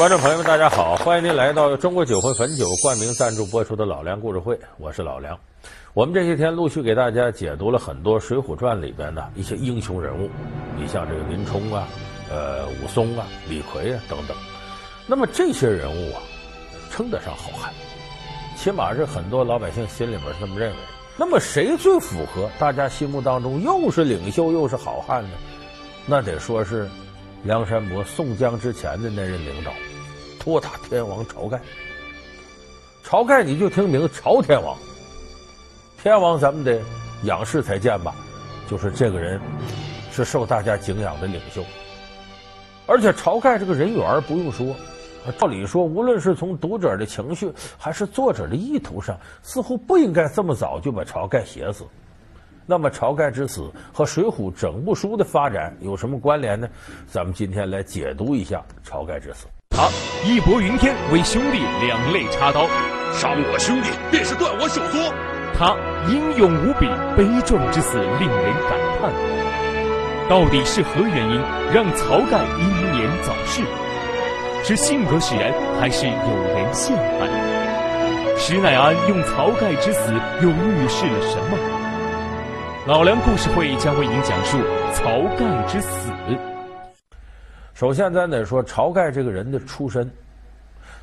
观众朋友们，大家好，欢迎您来到中国酒魂汾酒冠名赞助播出的老梁故事会，我是老梁。我们这些天陆续给大家解读了很多《水浒传》里边的一些英雄人物，你像这个林冲啊、呃武松啊、李逵啊等等。那么这些人物啊，称得上好汉，起码是很多老百姓心里边是这么认为。那么谁最符合大家心目当中又是领袖又是好汉呢？那得说是。梁山伯宋江之前的那任领导，托塔天王晁盖。晁盖你就听名晁天王，天王咱们得仰视才见吧，就是这个人是受大家敬仰的领袖。而且晁盖这个人缘不用说，照理说无论是从读者的情绪还是作者的意图上，似乎不应该这么早就把晁盖写死。那么晁盖之死和《水浒》整部书的发展有什么关联呢？咱们今天来解读一下晁盖之死。他义薄云天，为兄弟两肋插刀，伤我兄弟便是断我手足。他英勇无比，悲壮之死令人感叹。到底是何原因让曹盖英年早逝？是性格使然，还是有人陷害？施耐庵用曹盖之死又预示了什么？老梁故事会将为您讲述曹盖之死。首先，咱得说晁盖这个人的出身，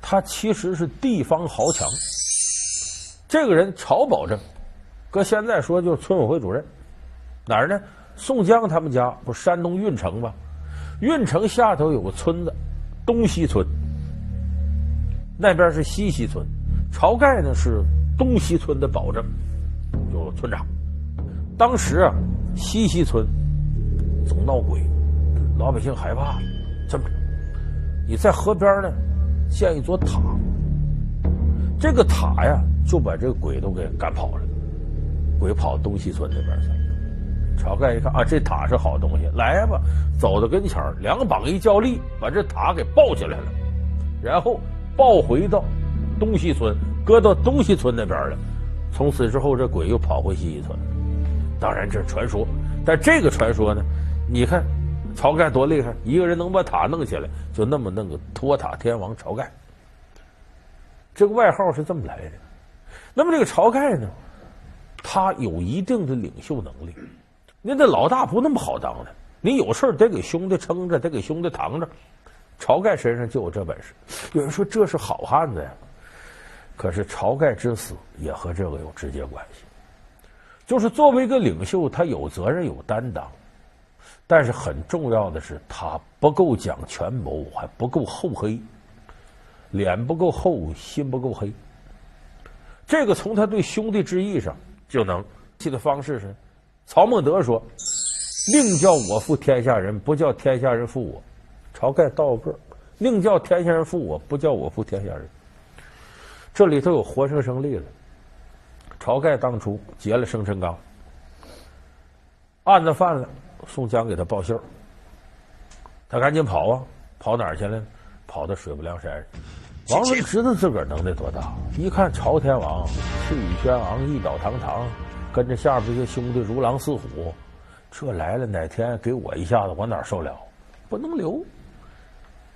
他其实是地方豪强。这个人晁保正，搁现在说就是村委会主任。哪儿呢？宋江他们家不是山东郓城吗？郓城下头有个村子，东西村。那边是西溪村，晁盖呢是东西村的保正，就村长。当时啊，西溪村总闹鬼，老百姓害怕。这么，你在河边呢建一座塔，这个塔呀就把这个鬼都给赶跑了，鬼跑东西村那边去了。晁盖一看啊，这塔是好东西，来吧，走到跟前儿，两膀一较力，把这塔给抱起来了，然后抱回到东西村，搁到东西村那边了。从此之后，这鬼又跑回西村。当然这是传说，但这个传说呢，你看晁盖多厉害，一个人能把塔弄起来，就那么弄个托塔天王晁盖，这个外号是这么来的。那么这个晁盖呢，他有一定的领袖能力，您这老大不那么好当的，你有事得给兄弟撑着，得给兄弟扛着。晁盖身上就有这本事。有人说这是好汉子呀，可是晁盖之死也和这个有直接关系。就是作为一个领袖，他有责任有担当，但是很重要的是，他不够讲权谋，还不够厚黑，脸不够厚，心不够黑。这个从他对兄弟之义上就能记的方式是：曹孟德说：“宁叫我负天下人，不叫天下人负我。”晁盖倒个儿，宁叫天下人负我，不叫我负天下人。这里头有活生生例子。晁盖当初劫了生辰纲，案子犯了，宋江给他报信儿，他赶紧跑啊，跑哪儿去了？跑到水泊梁山。王伦知道自个儿能耐多大，一看朝天王气宇轩昂、仪表堂堂，跟着下边这些兄弟如狼似虎，这来了哪天给我一下子，我哪受了？不能留，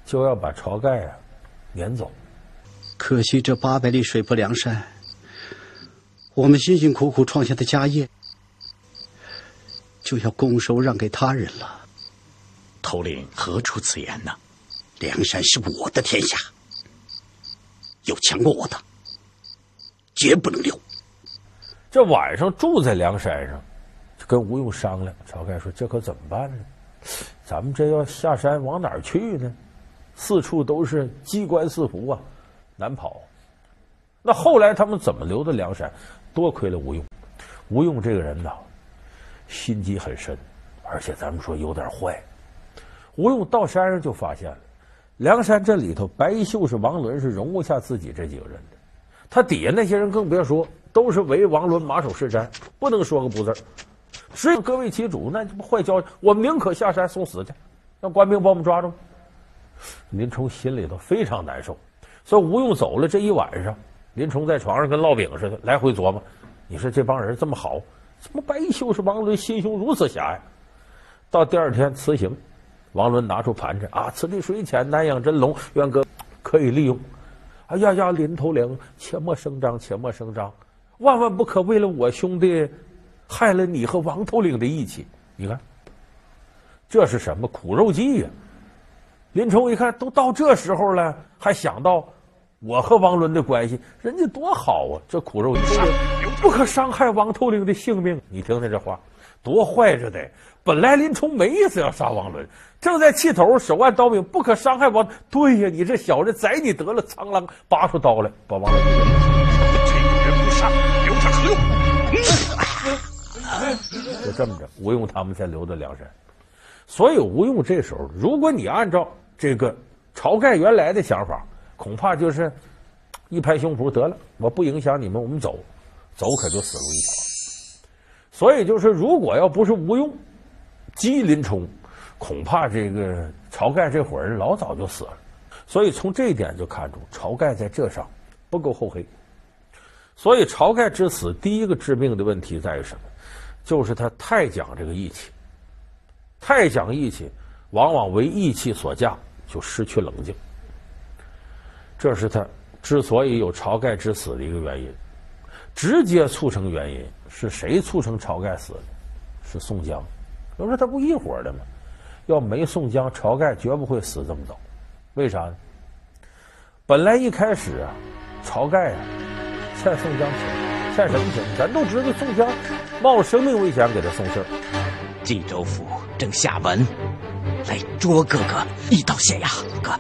就要把晁盖啊撵走。可惜这八百里水泊梁山。我们辛辛苦苦创下的家业，就要拱手让给他人了。头领何出此言呢？梁山是我的天下，有强过我的，绝不能留。这晚上住在梁山上，就跟吴用商量。晁盖说：“这可怎么办呢？咱们这要下山往哪儿去呢？四处都是机关四伏啊，难跑。那后来他们怎么留的梁山？”多亏了吴用，吴用这个人呐，心机很深，而且咱们说有点坏。吴用到山上就发现了，梁山这里头，白衣秀士王伦是容不下自己这几个人的，他底下那些人更别说，都是唯王伦马首是瞻，不能说个不字。只有各为其主，那不坏交，我宁可下山送死去，让官兵把我们抓住。林冲心里头非常难受，所以吴用走了这一晚上。林冲在床上跟烙饼似的，来回琢磨。你说这帮人这么好，怎么白衣秀士王伦心胸如此狭隘？到第二天辞行，王伦拿出盘缠啊，此地水浅，难养真龙，愿哥可以利用。哎呀呀，林头领，切莫声张，切莫声张，万万不可为了我兄弟害了你和王头领的义气。你看，这是什么苦肉计呀？林冲一看，都到这时候了，还想到我和王伦的关系，人家多好啊！这苦肉计，不可伤害王头领的性命。你听听这话，多坏着的！本来林冲没意思要杀王伦，正在气头，手按刀柄，不可伤害王。对呀，你这小子宰你得了！苍狼拔出刀来，把王伦。这个人不杀，留他何用？就这么着，吴用他们才留在梁山。所以吴用这时候，如果你按照这个晁盖原来的想法，恐怕就是一拍胸脯得了，我不影响你们，我们走，走可就死路一条。所以就是，如果要不是吴用。击林冲，恐怕这个晁盖这伙人老早就死了。所以从这一点就看出晁盖在这上不够厚黑。所以晁盖之死，第一个致命的问题在于什么？就是他太讲这个义气，太讲义气，往往为义气所驾，就失去冷静。这是他之所以有晁盖之死的一个原因。直接促成原因是谁促成晁盖死的？是宋江。有说他不一伙的吗？要没宋江，晁盖绝不会死这么早。为啥呢？本来一开始啊，晁盖啊欠宋江钱，欠什么钱？咱都知道宋江冒着生命危险给他送信儿。荆州府正下文来捉哥哥，一刀县衙。哥，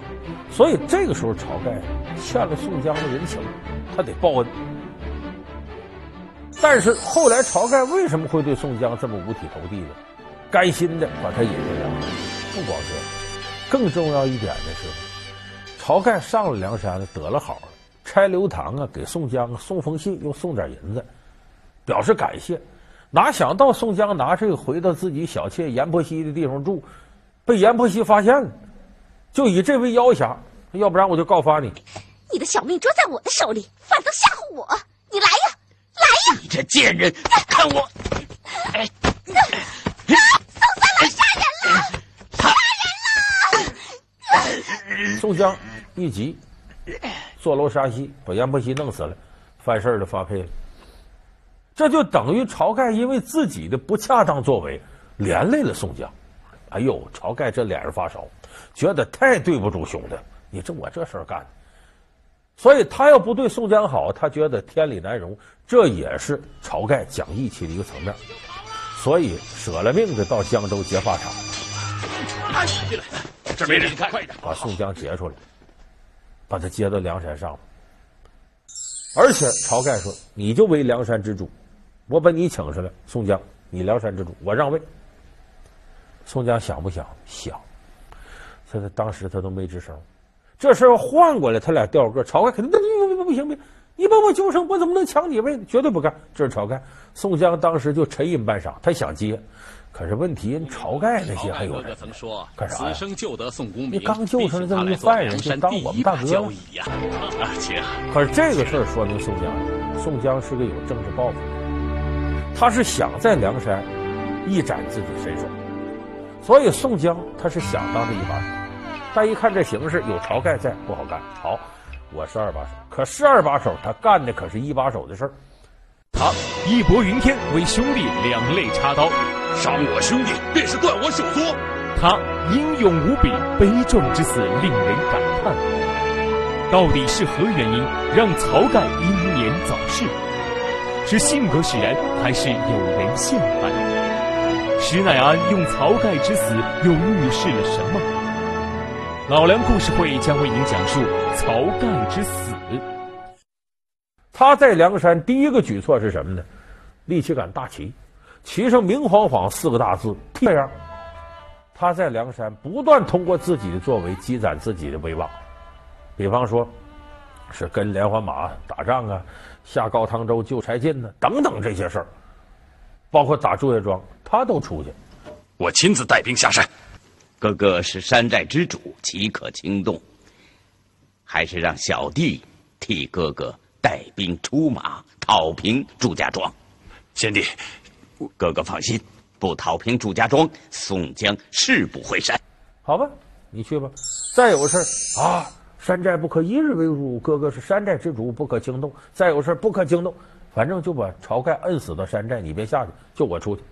所以这个时候晁盖欠了宋江的人情，他得报恩。但是后来晁盖为什么会对宋江这么五体投地呢？甘心的把他引入梁山，不光这，更重要一点的是，晁盖上了梁山得了好了，差刘唐啊给宋江送封信，又送点银子，表示感谢。哪想到宋江拿这个回到自己小妾阎婆惜的地方住，被阎婆惜发现了，就以这为要挟，要不然我就告发你。你的小命捉在我的手里，反倒吓唬我！你来呀，来呀！你这贱人，看我！哎。宋江一急，坐楼杀西，把阎婆惜弄死了，犯事的发配了。这就等于晁盖因为自己的不恰当作为，连累了宋江。哎呦，晁盖这脸上发烧，觉得太对不住兄弟。你这我这事儿干的，所以他要不对宋江好，他觉得天理难容。这也是晁盖讲义气的一个层面。所以舍了命的到江州劫法场。进来。这没人，快点把宋江劫出来，把他接到梁山上。而且晁盖说：“你就为梁山之主，我把你请上来。宋江，你梁山之主，我让位。”宋江想不想？想。所以他当时他都没吱声。这事儿换过来，他俩掉个晁盖肯定不不不不行不行，你把我救上，我怎么能抢你位？绝对不干。这是晁盖。宋江当时就沉吟半晌，他想接。可是问题，晁盖那些还有人曾说干啥？此生救得宋公明，你刚救上来这么一犯人，就当我们大哥了。而且，可是这个事儿说明宋江，宋江是个有政治抱负的，他是想在梁山一展自己身手，所以宋江他是想当这一把手。但一看这形势，有晁盖在，不好干。好，我是二把手，可是二把手，他干的可是一把手的事儿。他义薄云天，为兄弟两肋插刀。伤我兄弟，便是断我手足。他英勇无比，悲壮之死令人感叹。到底是何原因让晁盖英年早逝？是性格使然，还是有人陷害？施耐庵用晁盖之死又预示了什么？老梁故事会将为您讲述晁盖之死。他在梁山第一个举措是什么呢？立起杆大旗。旗上明晃晃四个大字，这样，他在梁山不断通过自己的作为积攒自己的威望，比方说，是跟连环马打仗啊，下高唐州救柴进呢，等等这些事儿，包括打祝家庄，他都出去。我亲自带兵下山。哥哥是山寨之主，岂可轻动？还是让小弟替哥哥带兵出马，讨平祝家庄。贤弟。哥哥放心，不讨平祝家庄，宋江誓不回山。好吧，你去吧。再有事啊，山寨不可一日为主，哥哥是山寨之主，不可惊动。再有事不可惊动，反正就把晁盖摁死到山寨，你别下去，就我出去。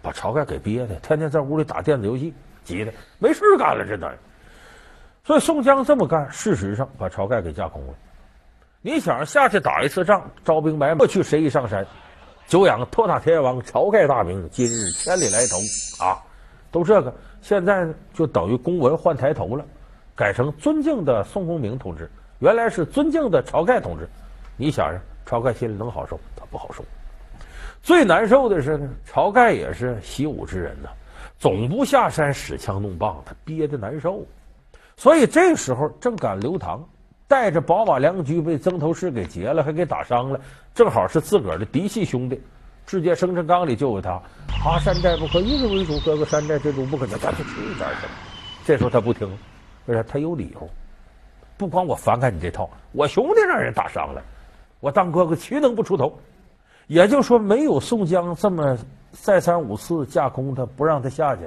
把晁盖给憋的，天天在屋里打电子游戏，急的没事干了，这等。所以宋江这么干，事实上把晁盖给架空了。你想下去打一次仗，招兵买马，过去谁一上山，久仰托塔天王晁盖大名，今日千里来投啊，都这个。现在呢，就等于公文换抬头了，改成尊敬的宋公明同志，原来是尊敬的晁盖同志。你想想，晁盖心里能好受？他不好受。最难受的是呢，晁盖也是习武之人呐，总不下山使枪弄棒，他憋得难受。所以这时候正赶刘唐带着宝马良驹被曾头市给劫了，还给打伤了，正好是自个儿的嫡系兄弟。直接生辰纲里就有他，他山寨不可一日为主，哥哥山寨之主不可叫他去一点去。这时候他不听，为啥？他有理由。不光我反感你这套，我兄弟让人打伤了，我当哥哥岂能不出头？也就说，没有宋江这么再三五次架空他，不让他下去，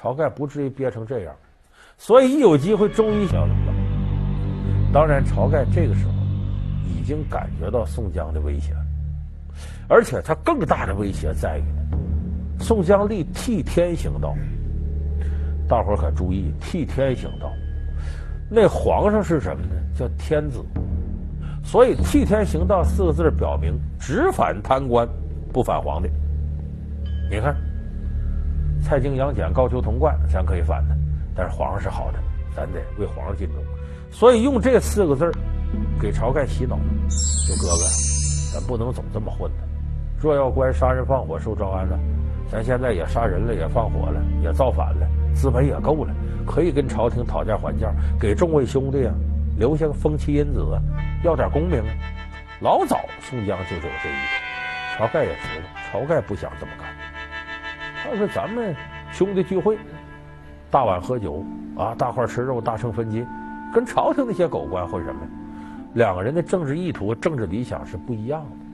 晁盖不至于憋成这样。所以一有机会，终于晓得了。当然，晁盖这个时候已经感觉到宋江的危险。而且他更大的威胁在于，宋江立替天行道，大伙儿可注意，替天行道，那皇上是什么呢？叫天子，所以替天行道四个字表明只反贪官，不反皇帝。你看，蔡京、杨戬、高俅、童贯，咱可以反他，但是皇上是好的，咱得为皇上尽忠。所以用这四个字给晁盖洗脑，说哥哥，咱不能总这么混的。若要官杀人放火受招安了，咱现在也杀人了，也放火了，也造反了，资本也够了，可以跟朝廷讨价还价，给众位兄弟啊留下个风妻因子，要点功名啊。老早宋江就有这意思，晁盖也知道，晁盖不想这么干。他说：“咱们兄弟聚会，大碗喝酒啊，大块吃肉，大秤分金，跟朝廷那些狗官混什么？两个人的政治意图、政治理想是不一样的。”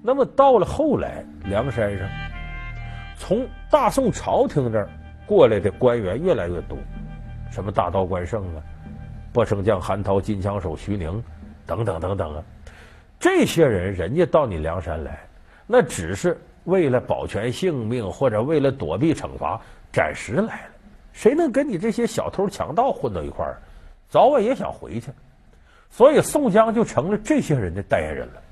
那么到了后来，梁山上从大宋朝廷这儿过来的官员越来越多，什么大刀关胜啊、拨升将韩涛、金枪手徐宁等等等等啊，这些人人家到你梁山来，那只是为了保全性命或者为了躲避惩罚，暂时来了。谁能跟你这些小偷强盗混到一块儿？早晚也想回去，所以宋江就成了这些人的代言人了。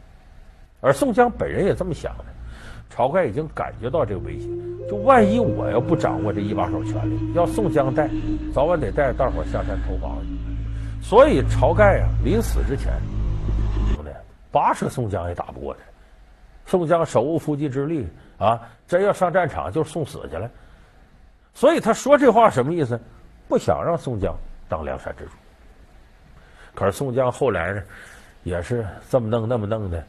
而宋江本人也这么想的，晁盖已经感觉到这个危险，就万一我要不掌握这一把手权力，要宋江带，早晚得带着大伙下山投降。所以晁盖啊，临死之前，兄弟，八十宋江也打不过他。宋江手无缚鸡之力啊，真要上战场就送死去了。所以他说这话什么意思？不想让宋江当梁山之主。可是宋江后来呢，也是这么弄那么弄的。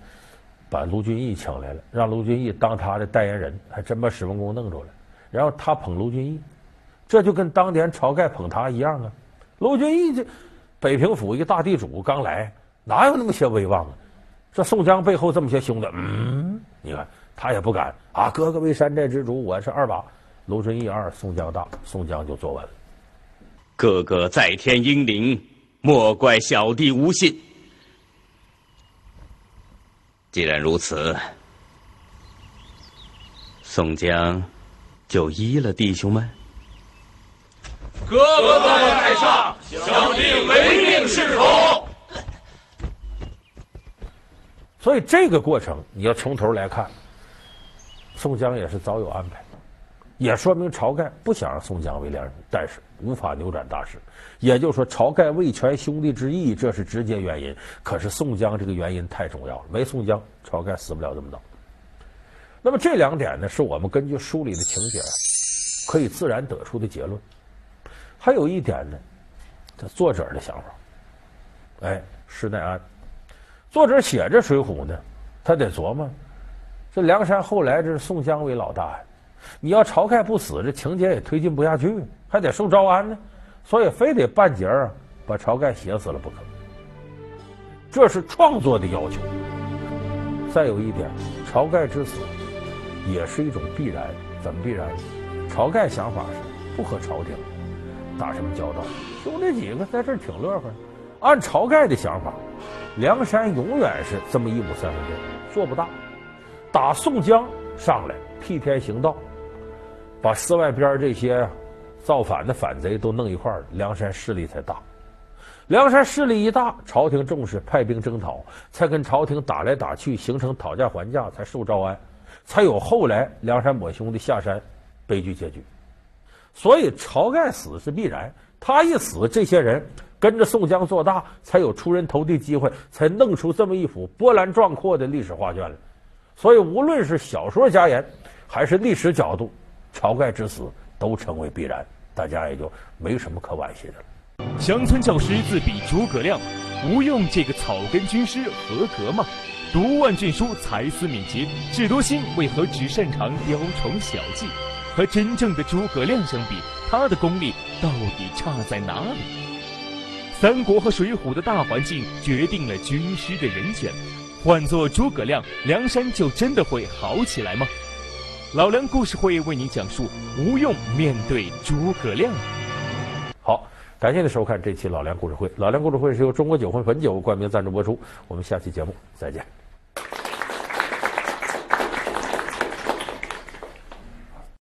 把卢俊义请来了，让卢俊义当他的代言人，还真把史文恭弄着了。然后他捧卢俊义，这就跟当年晁盖捧他一样啊。卢俊义这北平府一大地主刚来，哪有那么些威望啊？这宋江背后这么些兄弟，嗯，你看他也不敢啊。哥哥为山寨之主，我是二把。卢俊义二，宋江大，宋江就坐稳了。哥哥在天英灵，莫怪小弟无信。既然如此，宋江就依了弟兄们。哥哥在上，小弟唯命是从。所以这个过程你要从头来看，宋江也是早有安排，也说明晁盖不想让宋江为良人，但是无法扭转大势。也就是说，晁盖为全兄弟之义，这是直接原因。可是宋江这个原因太重要了，没宋江，晁盖死不了这么早。那么这两点呢，是我们根据书里的情节可以自然得出的结论。还有一点呢，这作者的想法。哎，施耐庵，作者写这《水浒》呢，他得琢磨：这梁山后来这是宋江为老大呀，你要晁盖不死，这情节也推进不下去，还得受招安呢。所以非得半截儿把晁盖写死了不可，这是创作的要求。再有一点，晁盖之死也是一种必然，怎么必然？晁盖想法是不和朝廷，打什么交道。兄弟几个在这儿挺乐呵。按晁盖的想法，梁山永远是这么一亩三分地，做不大。打宋江上来，替天行道，把四外边这些造反的反贼都弄一块儿，梁山势力才大。梁山势力一大，朝廷重视，派兵征讨，才跟朝廷打来打去，形成讨价还价，才受招安，才有后来梁山伯兄弟下山悲剧结局。所以晁盖死是必然，他一死，这些人跟着宋江做大，才有出人头地机会，才弄出这么一幅波澜壮阔的历史画卷来。所以无论是小说家言，还是历史角度，晁盖之死都成为必然，大家也就没什么可惋惜的了。乡村教师自比诸葛亮，吴用这个草根军师合格吗？读万卷书，才思敏捷，智多星为何只擅长雕虫小技？和真正的诸葛亮相比，他的功力到底差在哪里？三国和水浒的大环境决定了军师的人选，换做诸葛亮，梁山就真的会好起来吗？老梁故事会为您讲述吴用面对诸葛亮。好。感谢您收看这期老梁故事会。老梁故事会是由中国酒魂汾酒冠名赞助播出。我们下期节目再见。